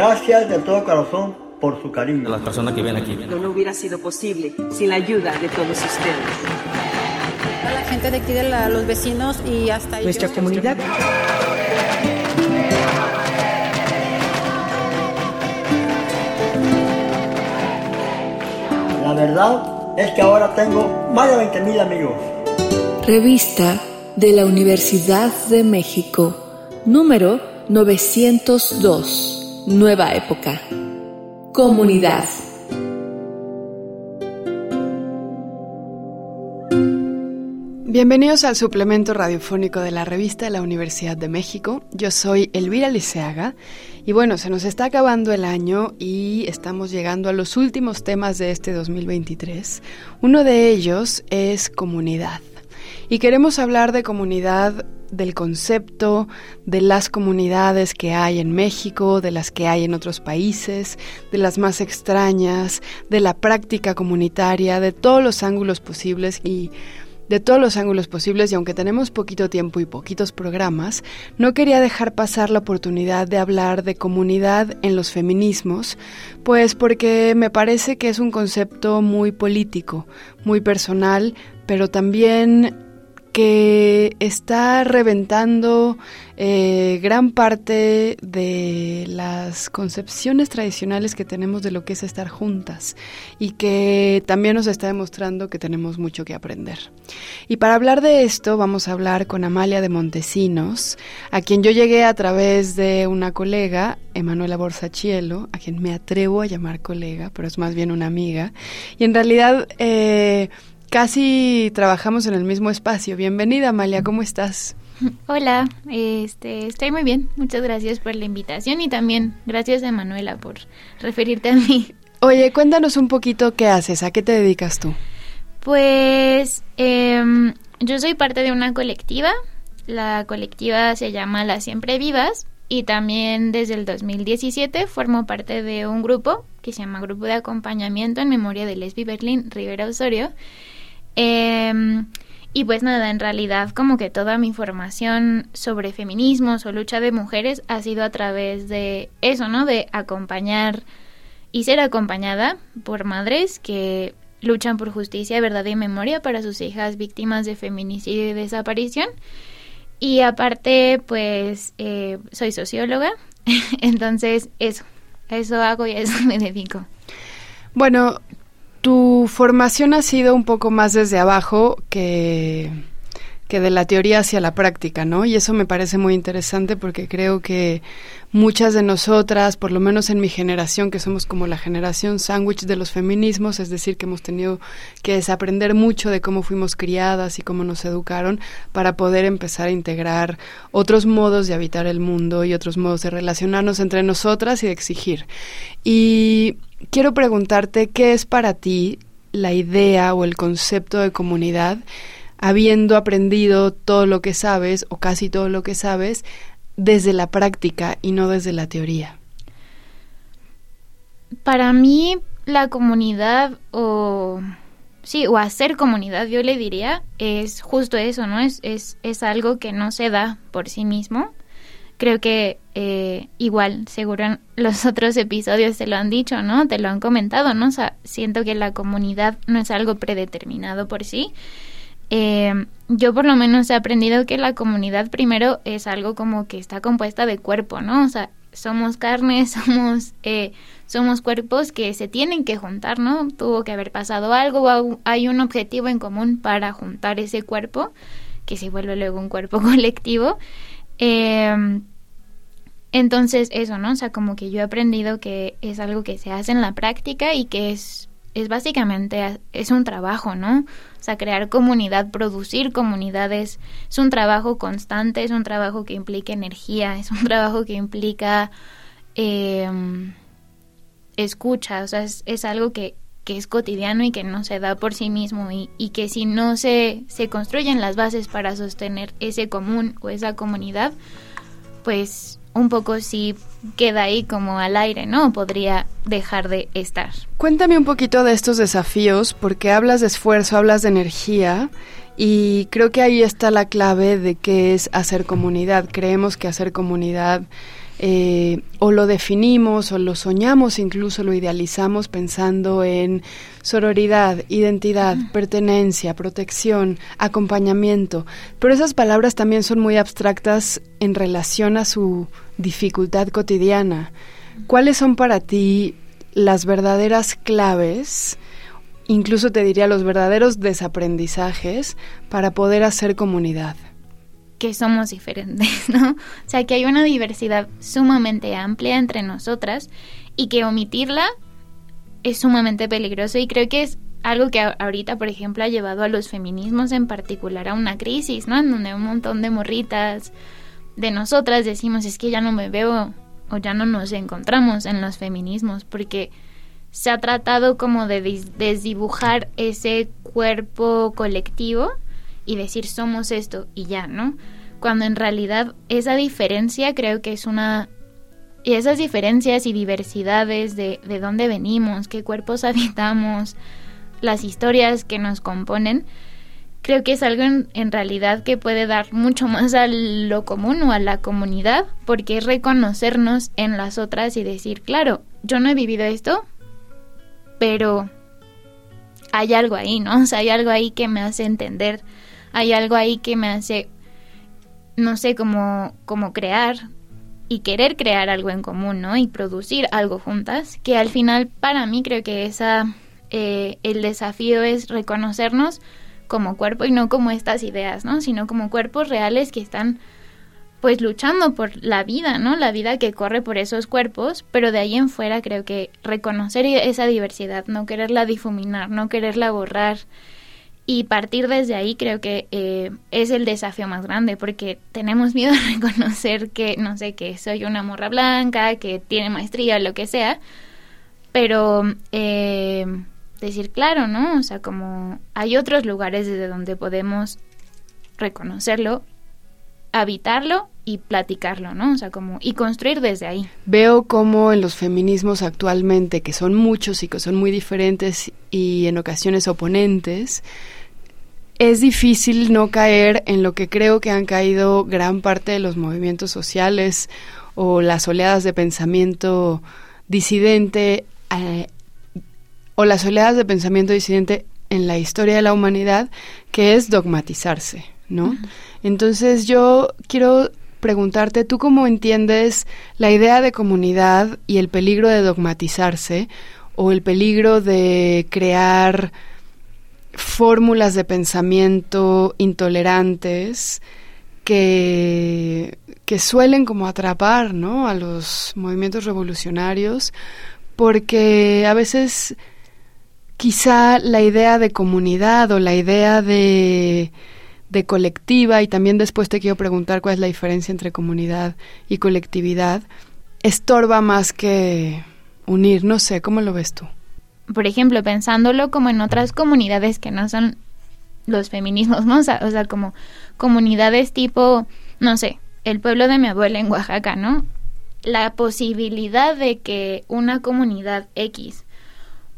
Gracias de todo corazón por su cariño. A las personas que vienen aquí. No, no hubiera sido posible sin la ayuda de todos ustedes. A la gente de aquí, de la, los vecinos y hasta Nuestra ellos. comunidad. La verdad es que ahora tengo más de 20 mil amigos. Revista de la Universidad de México, número 902, Nueva Época. Comunidad. Bienvenidos al suplemento radiofónico de la revista de la Universidad de México. Yo soy Elvira Liceaga y bueno, se nos está acabando el año y estamos llegando a los últimos temas de este 2023. Uno de ellos es comunidad. Y queremos hablar de comunidad, del concepto, de las comunidades que hay en México, de las que hay en otros países, de las más extrañas, de la práctica comunitaria, de todos los ángulos posibles y de todos los ángulos posibles. Y aunque tenemos poquito tiempo y poquitos programas, no quería dejar pasar la oportunidad de hablar de comunidad en los feminismos, pues porque me parece que es un concepto muy político, muy personal, pero también que está reventando eh, gran parte de las concepciones tradicionales que tenemos de lo que es estar juntas y que también nos está demostrando que tenemos mucho que aprender. Y para hablar de esto vamos a hablar con Amalia de Montesinos, a quien yo llegué a través de una colega, Emanuela Borsachielo, a quien me atrevo a llamar colega, pero es más bien una amiga, y en realidad... Eh, Casi trabajamos en el mismo espacio. Bienvenida, Amalia, ¿cómo estás? Hola, este, estoy muy bien. Muchas gracias por la invitación y también gracias a Manuela por referirte a mí. Oye, cuéntanos un poquito qué haces, a qué te dedicas tú. Pues eh, yo soy parte de una colectiva. La colectiva se llama Las Siempre Vivas y también desde el 2017 formo parte de un grupo que se llama Grupo de Acompañamiento en Memoria de Lesbi Berlín Rivera Osorio. Eh, y pues nada, en realidad como que toda mi formación sobre feminismos o lucha de mujeres ha sido a través de eso, ¿no? De acompañar y ser acompañada por madres que luchan por justicia, verdad y memoria para sus hijas víctimas de feminicidio y desaparición. Y aparte, pues eh, soy socióloga, entonces eso, eso hago y a eso me dedico. Bueno, tu formación ha sido un poco más desde abajo que, que de la teoría hacia la práctica, ¿no? Y eso me parece muy interesante porque creo que muchas de nosotras, por lo menos en mi generación, que somos como la generación sándwich de los feminismos, es decir, que hemos tenido que desaprender mucho de cómo fuimos criadas y cómo nos educaron para poder empezar a integrar otros modos de habitar el mundo y otros modos de relacionarnos entre nosotras y de exigir. Y quiero preguntarte qué es para ti la idea o el concepto de comunidad, habiendo aprendido todo lo que sabes o casi todo lo que sabes desde la práctica y no desde la teoría. Para mí la comunidad o sí, o hacer comunidad, yo le diría, es justo eso, ¿no? Es, es, es algo que no se da por sí mismo. Creo que eh, igual, seguro los otros episodios te lo han dicho, ¿no? Te lo han comentado, ¿no? O sea, siento que la comunidad no es algo predeterminado por sí. Eh, yo por lo menos he aprendido que la comunidad primero es algo como que está compuesta de cuerpo, ¿no? O sea, somos carne, somos, eh, somos cuerpos que se tienen que juntar, ¿no? Tuvo que haber pasado algo, hay un objetivo en común para juntar ese cuerpo, que se vuelve luego un cuerpo colectivo. Eh, entonces, eso, ¿no? O sea, como que yo he aprendido que es algo que se hace en la práctica y que es, es básicamente, es un trabajo, ¿no? O sea, crear comunidad, producir comunidades, es un trabajo constante, es un trabajo que implica energía, es un trabajo que implica eh, escucha, o sea, es, es algo que, que, es cotidiano y que no se da por sí mismo y, y que si no se, se construyen las bases para sostener ese común o esa comunidad, pues un poco sí queda ahí como al aire, ¿no? Podría dejar de estar. Cuéntame un poquito de estos desafíos, porque hablas de esfuerzo, hablas de energía, y creo que ahí está la clave de qué es hacer comunidad. Creemos que hacer comunidad eh, o lo definimos o lo soñamos, incluso lo idealizamos pensando en sororidad, identidad, pertenencia, protección, acompañamiento, pero esas palabras también son muy abstractas en relación a su dificultad cotidiana. ¿Cuáles son para ti las verdaderas claves? incluso te diría los verdaderos desaprendizajes para poder hacer comunidad. Que somos diferentes, ¿no? O sea, que hay una diversidad sumamente amplia entre nosotras y que omitirla es sumamente peligroso y creo que es algo que ahorita, por ejemplo, ha llevado a los feminismos en particular a una crisis, ¿no? En donde un montón de morritas de nosotras decimos, es que ya no me veo o ya no nos encontramos en los feminismos porque se ha tratado como de desdibujar ese cuerpo colectivo y decir somos esto y ya, ¿no? Cuando en realidad esa diferencia creo que es una... Y esas diferencias y diversidades de, de dónde venimos, qué cuerpos habitamos, las historias que nos componen, creo que es algo en, en, realidad que puede dar mucho más a lo común o a la comunidad, porque es reconocernos en las otras y decir, claro, yo no he vivido esto, pero hay algo ahí, ¿no? O sea, hay algo ahí que me hace entender, hay algo ahí que me hace, no sé, como, como crear y querer crear algo en común, ¿no? Y producir algo juntas, que al final para mí creo que esa, eh, el desafío es reconocernos como cuerpo y no como estas ideas, ¿no? Sino como cuerpos reales que están pues luchando por la vida, ¿no? La vida que corre por esos cuerpos, pero de ahí en fuera creo que reconocer esa diversidad, no quererla difuminar, no quererla borrar y partir desde ahí creo que eh, es el desafío más grande porque tenemos miedo a reconocer que, no sé, que soy una morra blanca, que tiene maestría, lo que sea, pero eh, decir claro, ¿no? O sea, como hay otros lugares desde donde podemos reconocerlo habitarlo y platicarlo, ¿no? O sea, como y construir desde ahí. Veo como en los feminismos actualmente, que son muchos y que son muy diferentes y en ocasiones oponentes, es difícil no caer en lo que creo que han caído gran parte de los movimientos sociales o las oleadas de pensamiento disidente eh, o las oleadas de pensamiento disidente en la historia de la humanidad, que es dogmatizarse, ¿no? Entonces yo quiero preguntarte, ¿tú cómo entiendes la idea de comunidad y el peligro de dogmatizarse o el peligro de crear fórmulas de pensamiento intolerantes que, que suelen como atrapar ¿no? a los movimientos revolucionarios? Porque a veces quizá la idea de comunidad o la idea de de colectiva y también después te quiero preguntar cuál es la diferencia entre comunidad y colectividad, estorba más que unir, no sé, ¿cómo lo ves tú? Por ejemplo, pensándolo como en otras comunidades que no son los feminismos, ¿no? O sea, como comunidades tipo, no sé, el pueblo de mi abuela en Oaxaca, ¿no? La posibilidad de que una comunidad X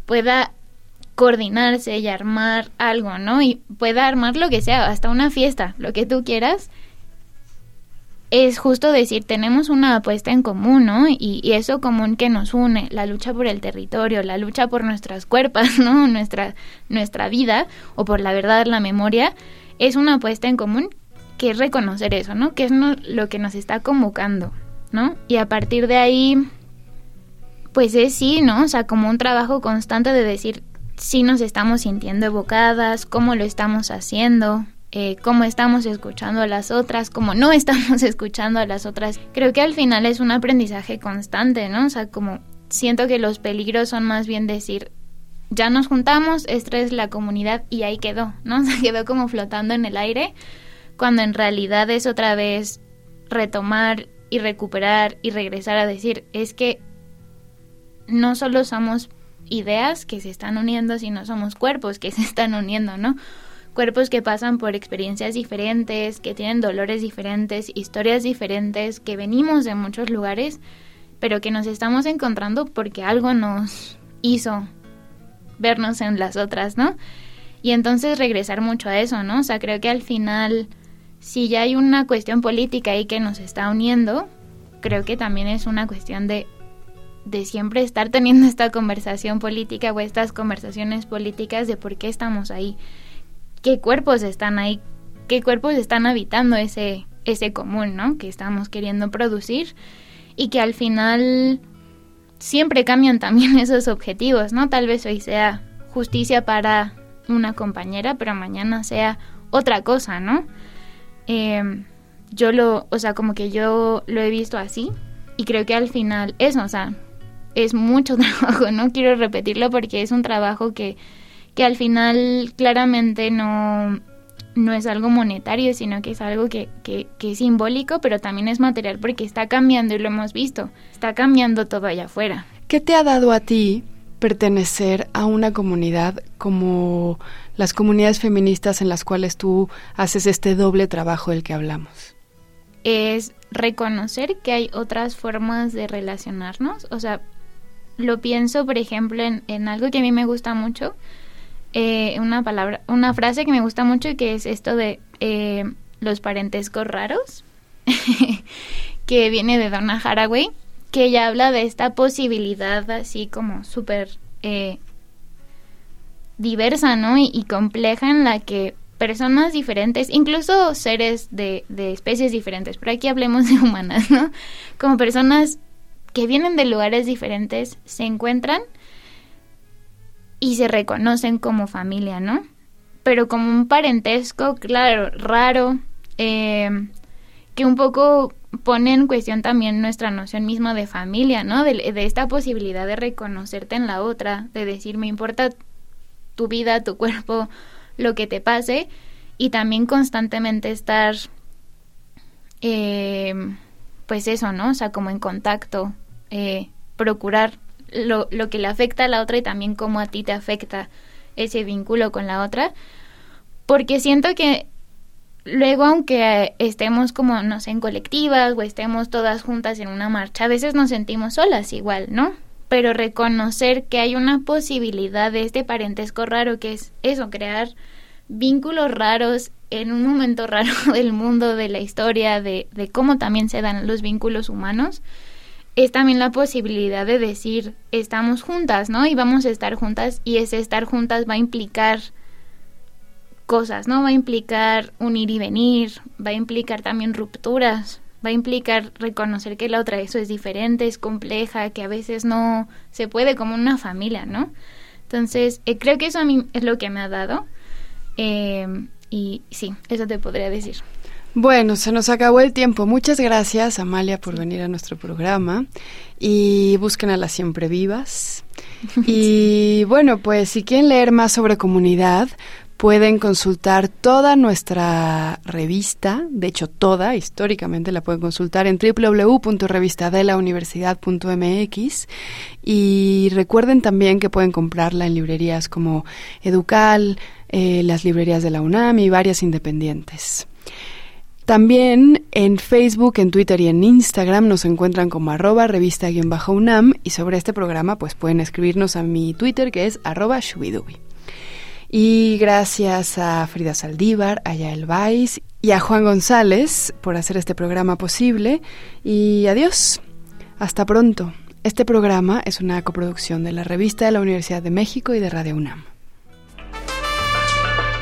pueda coordinarse y armar algo, ¿no? Y pueda armar lo que sea, hasta una fiesta, lo que tú quieras, es justo decir, tenemos una apuesta en común, ¿no? Y, eso común que nos une, la lucha por el territorio, la lucha por nuestras cuerpos, ¿no? Nuestra, nuestra vida, o por la verdad, la memoria, es una apuesta en común que es reconocer eso, ¿no? Que es lo que nos está convocando, ¿no? Y a partir de ahí, pues es sí, ¿no? O sea, como un trabajo constante de decir, si nos estamos sintiendo evocadas, cómo lo estamos haciendo, eh, cómo estamos escuchando a las otras, cómo no estamos escuchando a las otras. Creo que al final es un aprendizaje constante, ¿no? O sea, como siento que los peligros son más bien decir, ya nos juntamos, esta es la comunidad y ahí quedó, ¿no? Se quedó como flotando en el aire, cuando en realidad es otra vez retomar y recuperar y regresar a decir, es que no solo somos ideas que se están uniendo, si no somos cuerpos que se están uniendo, ¿no? Cuerpos que pasan por experiencias diferentes, que tienen dolores diferentes, historias diferentes, que venimos de muchos lugares, pero que nos estamos encontrando porque algo nos hizo vernos en las otras, ¿no? Y entonces regresar mucho a eso, ¿no? O sea, creo que al final, si ya hay una cuestión política ahí que nos está uniendo, creo que también es una cuestión de, de siempre estar teniendo esta conversación política o estas conversaciones políticas de por qué estamos ahí, qué cuerpos están ahí, qué cuerpos están habitando ese, ese común, ¿no? Que estamos queriendo producir y que al final siempre cambian también esos objetivos, ¿no? Tal vez hoy sea justicia para una compañera, pero mañana sea otra cosa, ¿no? Em, yo lo, o sea, como que yo lo he visto así y creo que al final eso, o sea, es mucho trabajo, no quiero repetirlo porque es un trabajo que, que al final claramente no, no es algo monetario, sino que es algo que, que, que, es simbólico, pero también es material porque está cambiando y lo hemos visto, está cambiando todo allá afuera. ¿Qué te ha dado a ti pertenecer a una comunidad como las comunidades feministas en las cuales tú haces este doble trabajo del que hablamos? Es reconocer que hay otras formas de relacionarnos, o sea, lo pienso, por ejemplo, en, en algo que a mí me gusta mucho, eh, una palabra, una frase que me gusta mucho y que es esto de eh, los parentescos raros, que viene de Donna Haraway, que ella habla de esta posibilidad así como súper eh, diversa, ¿no? Y, y, compleja en la que personas diferentes, incluso seres de, de especies diferentes, pero aquí hablemos de humanas, ¿no? Como personas que vienen de lugares diferentes, se encuentran y se reconocen como familia, ¿no? Pero como un parentesco, claro, raro, eh, que un poco pone en cuestión también nuestra noción misma de familia, ¿no? De, esta posibilidad de reconocerte en la otra, de decir, me importa tu vida, tu cuerpo, lo que te pase, y también constantemente estar, eh, pues eso, ¿no? O sea, como en contacto, eh, procurar lo, lo que le afecta a la otra y también cómo a ti te afecta ese vínculo con la otra. Porque siento que luego, aunque estemos como, no sé, en colectivas o estemos todas juntas en una marcha, a veces nos sentimos solas igual, ¿no? Pero reconocer que hay una posibilidad de este parentesco raro que es eso, crear vínculos raros en un momento raro del mundo, de la historia, de, de cómo también se dan los vínculos humanos, es también la posibilidad de decir estamos juntas, ¿no? Y vamos a estar juntas y ese estar juntas va a implicar cosas, ¿no? Va a implicar un ir y venir, va a implicar también rupturas, va a implicar reconocer que la otra eso es diferente, es compleja, que a veces no se puede como una familia, ¿no? Entonces, eh, creo que eso a mí es lo que me ha dado. Eh, y sí, eso te podría decir. Bueno, se nos acabó el tiempo. Muchas gracias, Amalia, por venir a nuestro programa. Y busquen a las siempre vivas. Y bueno, pues si quieren leer más sobre comunidad, pueden consultar toda nuestra revista, de hecho toda, históricamente la pueden consultar en www.revistadelauniversidad.mx y recuerden también que pueden comprarla en librerías como Educal, eh, las librerías de la UNAM y varias independientes. También en Facebook, en Twitter y en Instagram nos encuentran como arroba revista-unam y sobre este programa pues pueden escribirnos a mi Twitter que es arroba shubidubi. Y gracias a Frida Saldívar, a Yael Vais y a Juan González por hacer este programa posible. Y adiós. Hasta pronto. Este programa es una coproducción de la revista de la Universidad de México y de Radio UNAM.